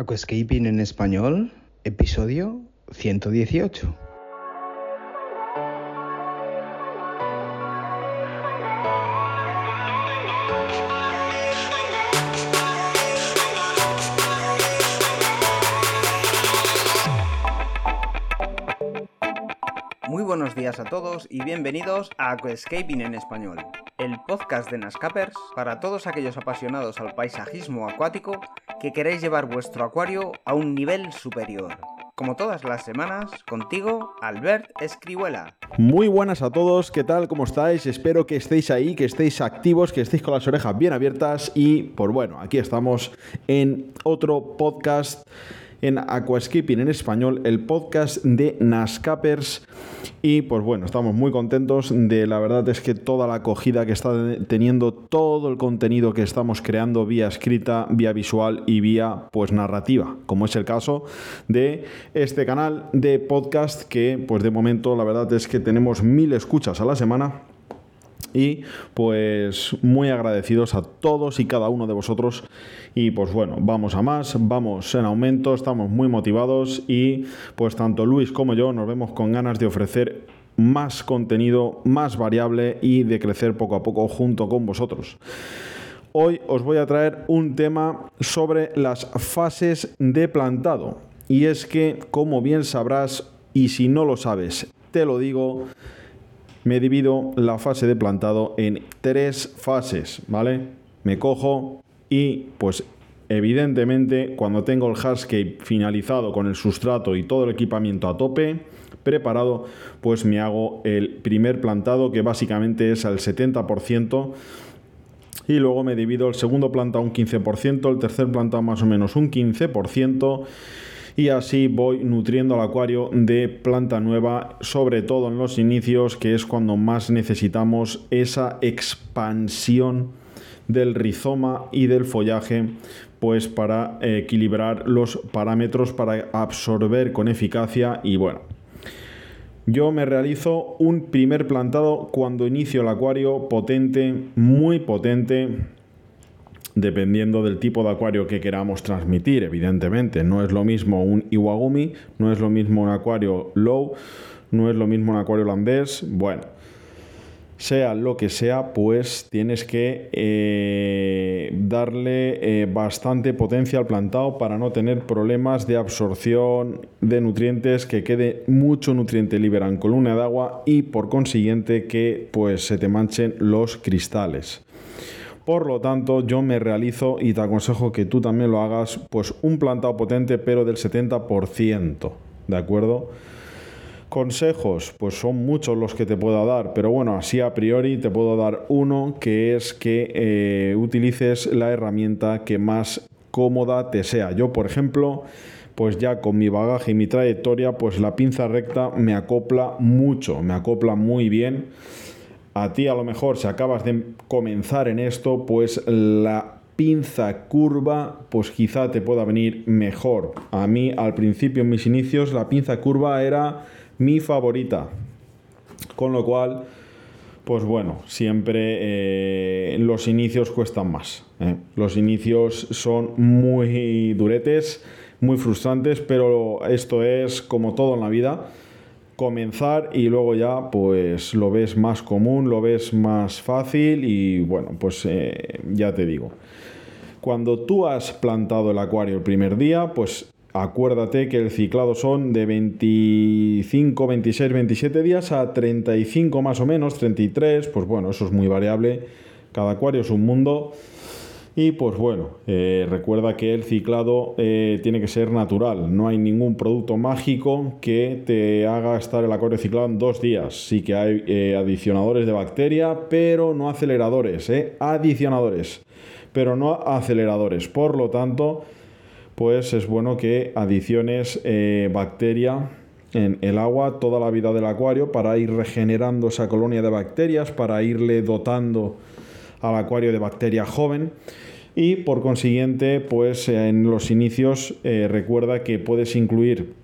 Aquascaping en español, episodio 118. Muy buenos días a todos y bienvenidos a Aquascaping en español, el podcast de Nascapers para todos aquellos apasionados al paisajismo acuático que queréis llevar vuestro acuario a un nivel superior. Como todas las semanas, contigo, Albert Escribuela. Muy buenas a todos, ¿qué tal? ¿Cómo estáis? Espero que estéis ahí, que estéis activos, que estéis con las orejas bien abiertas y, pues bueno, aquí estamos en otro podcast en Aquascaping en español, el podcast de Nascapers. Y pues bueno, estamos muy contentos de la verdad es que toda la acogida que está teniendo todo el contenido que estamos creando vía escrita, vía visual y vía pues narrativa, como es el caso de este canal de podcast que pues de momento la verdad es que tenemos mil escuchas a la semana y pues muy agradecidos a todos y cada uno de vosotros y pues bueno, vamos a más, vamos en aumento, estamos muy motivados y pues tanto Luis como yo nos vemos con ganas de ofrecer más contenido, más variable y de crecer poco a poco junto con vosotros. Hoy os voy a traer un tema sobre las fases de plantado. Y es que, como bien sabrás, y si no lo sabes, te lo digo, me divido la fase de plantado en tres fases, ¿vale? Me cojo y pues evidentemente cuando tengo el hardscape finalizado con el sustrato y todo el equipamiento a tope, preparado, pues me hago el primer plantado que básicamente es al 70% y luego me divido el segundo plantado un 15%, el tercer plantado más o menos un 15% y así voy nutriendo al acuario de planta nueva, sobre todo en los inicios, que es cuando más necesitamos esa expansión del rizoma y del follaje pues para equilibrar los parámetros para absorber con eficacia y bueno. Yo me realizo un primer plantado cuando inicio el acuario potente muy potente dependiendo del tipo de acuario que queramos transmitir, evidentemente. No es lo mismo un Iwagumi, no es lo mismo un acuario low, no es lo mismo un acuario holandés. Bueno, sea lo que sea, pues tienes que eh, darle eh, bastante potencia al plantado para no tener problemas de absorción de nutrientes, que quede mucho nutriente libre en columna de agua y por consiguiente que pues se te manchen los cristales. Por lo tanto, yo me realizo y te aconsejo que tú también lo hagas, pues un plantado potente, pero del 70%, ¿de acuerdo? Consejos, pues son muchos los que te puedo dar, pero bueno, así a priori te puedo dar uno que es que eh, utilices la herramienta que más cómoda te sea. Yo, por ejemplo, pues ya con mi bagaje y mi trayectoria, pues la pinza recta me acopla mucho, me acopla muy bien a ti a lo mejor si acabas de comenzar en esto, pues la pinza curva, pues quizá te pueda venir mejor. A mí al principio en mis inicios la pinza curva era mi favorita. Con lo cual, pues bueno, siempre eh, los inicios cuestan más. ¿eh? Los inicios son muy duretes, muy frustrantes, pero esto es como todo en la vida comenzar y luego ya pues lo ves más común, lo ves más fácil y bueno, pues eh, ya te digo. Cuando tú has plantado el acuario el primer día, pues acuérdate que el ciclado son de 25, 26, 27 días a 35 más o menos, 33, pues bueno, eso es muy variable, cada acuario es un mundo. Y pues bueno, eh, recuerda que el ciclado eh, tiene que ser natural. No hay ningún producto mágico que te haga estar el acuario ciclado en dos días. Sí que hay eh, adicionadores de bacteria, pero no aceleradores. Adicionadores, pero no aceleradores. Por lo tanto, pues es bueno que adiciones bacteria en el agua toda la vida del acuario para ir regenerando esa colonia de bacterias, para irle dotando al acuario de bacteria joven y por consiguiente pues en los inicios eh, recuerda que puedes incluir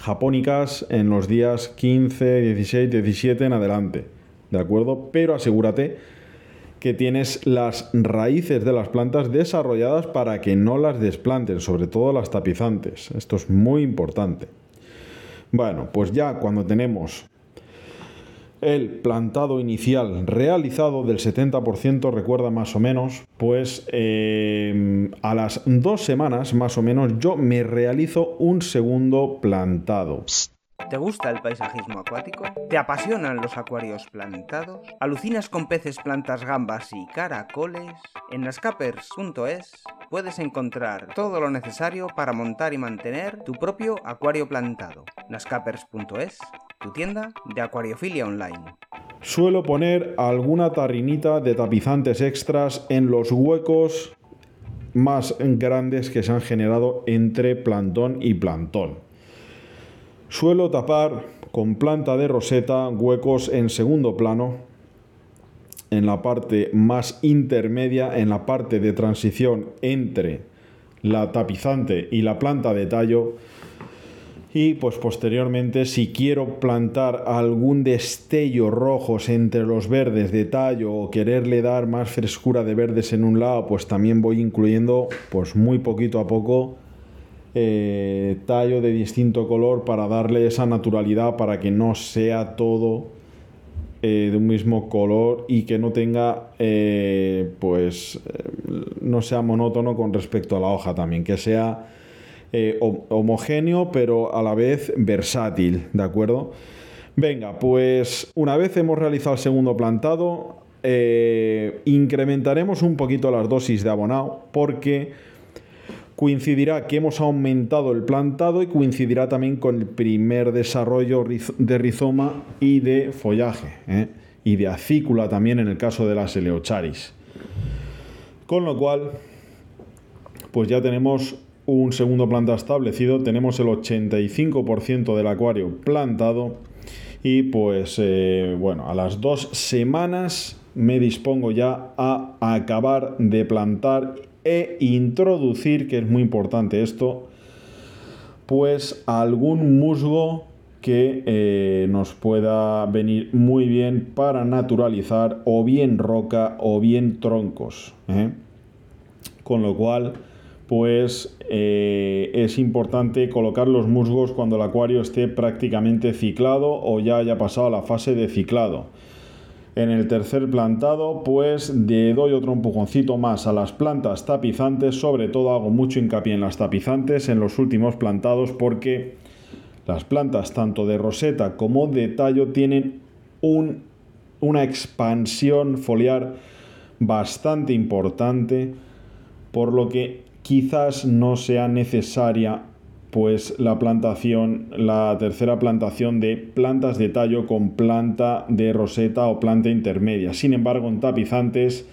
japónicas en los días 15, 16, 17 en adelante, ¿de acuerdo? Pero asegúrate que tienes las raíces de las plantas desarrolladas para que no las desplanten, sobre todo las tapizantes. Esto es muy importante. Bueno, pues ya cuando tenemos el plantado inicial realizado del 70%, recuerda más o menos, pues eh, a las dos semanas más o menos yo me realizo un segundo plantado. ¿Te gusta el paisajismo acuático? ¿Te apasionan los acuarios plantados? ¿Alucinas con peces, plantas, gambas y caracoles? En nascapers.es puedes encontrar todo lo necesario para montar y mantener tu propio acuario plantado. nascapers.es, tu tienda de acuariofilia online. Suelo poner alguna tarrinita de tapizantes extras en los huecos más grandes que se han generado entre plantón y plantón. Suelo tapar con planta de roseta huecos en segundo plano, en la parte más intermedia, en la parte de transición entre la tapizante y la planta de tallo. Y pues posteriormente si quiero plantar algún destello rojos entre los verdes de tallo o quererle dar más frescura de verdes en un lado, pues también voy incluyendo pues muy poquito a poco eh, tallo de distinto color para darle esa naturalidad para que no sea todo eh, de un mismo color y que no tenga eh, pues no sea monótono con respecto a la hoja también que sea homogéneo pero a la vez versátil de acuerdo venga pues una vez hemos realizado el segundo plantado incrementaremos un poquito las dosis de abonado porque coincidirá que hemos aumentado el plantado y coincidirá también con el primer desarrollo de rizoma y de follaje ¿eh? y de acícula también en el caso de las eleocharis. Con lo cual, pues ya tenemos un segundo planta establecido, tenemos el 85% del acuario plantado y pues eh, bueno, a las dos semanas me dispongo ya a acabar de plantar e introducir, que es muy importante esto, pues algún musgo que eh, nos pueda venir muy bien para naturalizar o bien roca o bien troncos. ¿eh? Con lo cual, pues eh, es importante colocar los musgos cuando el acuario esté prácticamente ciclado o ya haya pasado la fase de ciclado. En el tercer plantado, pues le doy otro empujoncito más a las plantas tapizantes, sobre todo hago mucho hincapié en las tapizantes en los últimos plantados porque las plantas tanto de roseta como de tallo tienen una expansión foliar bastante importante, por lo que quizás no sea necesaria pues la plantación, la tercera plantación de plantas de tallo con planta de roseta o planta intermedia. Sin embargo, en tapizantes,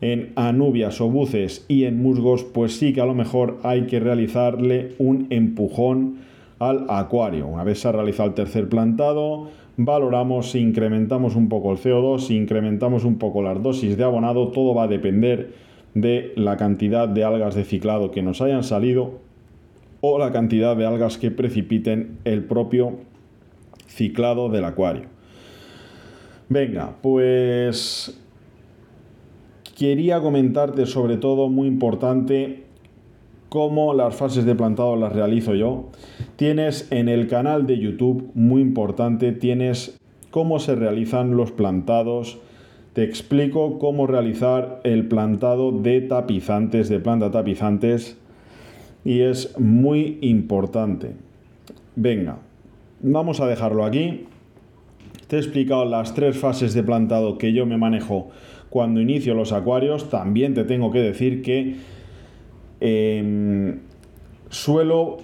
en anubias o buces y en musgos, pues sí que a lo mejor hay que realizarle un empujón al acuario. Una vez se ha realizado el tercer plantado, valoramos si incrementamos un poco el CO2, si incrementamos un poco las dosis de abonado, todo va a depender de la cantidad de algas de ciclado que nos hayan salido o la cantidad de algas que precipiten el propio ciclado del acuario. Venga, pues quería comentarte sobre todo muy importante cómo las fases de plantado las realizo yo. Tienes en el canal de YouTube, muy importante, tienes cómo se realizan los plantados. Te explico cómo realizar el plantado de tapizantes, de planta tapizantes y es muy importante. Venga, vamos a dejarlo aquí. Te he explicado las tres fases de plantado que yo me manejo cuando inicio los acuarios. También te tengo que decir que em, suelo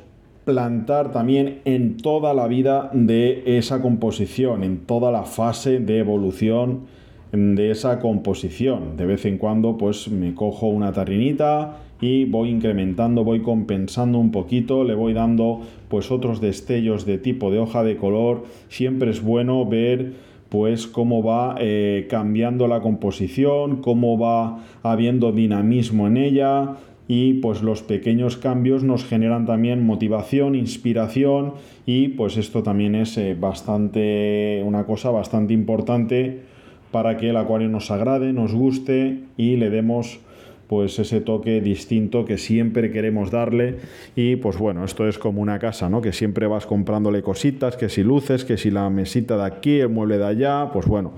plantar también en toda la vida de esa composición, en toda la fase de evolución de esa composición. De vez en cuando pues me cojo una tarrinita y voy incrementando, voy compensando un poquito, le voy dando pues otros destellos de tipo de hoja de color. Siempre es bueno ver pues cómo va eh, cambiando la composición, cómo va habiendo dinamismo en ella y pues los pequeños cambios nos generan también motivación, inspiración y pues esto también es eh, bastante una cosa bastante importante para que el acuario nos agrade, nos guste y le demos pues ese toque distinto que siempre queremos darle y pues bueno, esto es como una casa, ¿no? Que siempre vas comprándole cositas, que si luces, que si la mesita de aquí, el mueble de allá, pues bueno,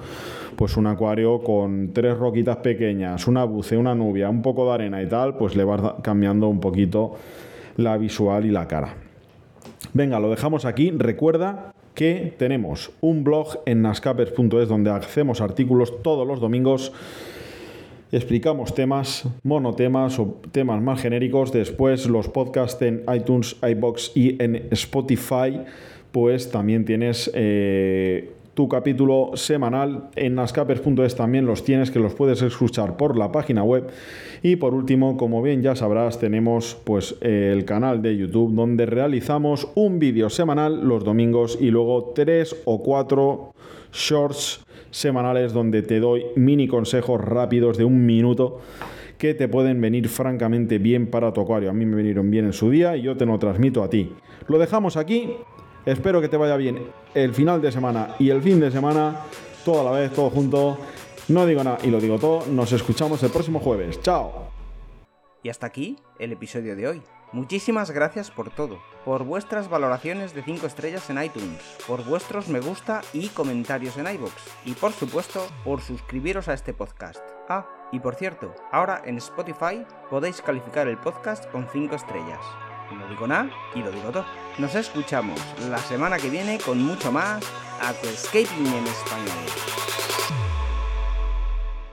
pues un acuario con tres roquitas pequeñas, una buce, una nubia, un poco de arena y tal, pues le vas cambiando un poquito la visual y la cara. Venga, lo dejamos aquí. Recuerda que tenemos un blog en nascapers.es donde hacemos artículos todos los domingos explicamos temas, monotemas o temas más genéricos. Después los podcasts en iTunes, iBox y en Spotify, pues también tienes eh, tu capítulo semanal. En nascapers.es también los tienes, que los puedes escuchar por la página web. Y por último, como bien ya sabrás, tenemos pues el canal de YouTube donde realizamos un vídeo semanal los domingos y luego tres o cuatro shorts semanales donde te doy mini consejos rápidos de un minuto que te pueden venir francamente bien para tu acuario. A mí me vinieron bien en su día y yo te lo transmito a ti. Lo dejamos aquí. Espero que te vaya bien el final de semana y el fin de semana, todo a la vez, todo junto. No digo nada y lo digo todo. Nos escuchamos el próximo jueves. Chao. Y hasta aquí el episodio de hoy. Muchísimas gracias por todo, por vuestras valoraciones de 5 estrellas en iTunes, por vuestros me gusta y comentarios en iBox, y por supuesto por suscribiros a este podcast. Ah, y por cierto, ahora en Spotify podéis calificar el podcast con 5 estrellas. No digo nada y lo digo todo. Nos escuchamos la semana que viene con mucho más Aquascaping en español.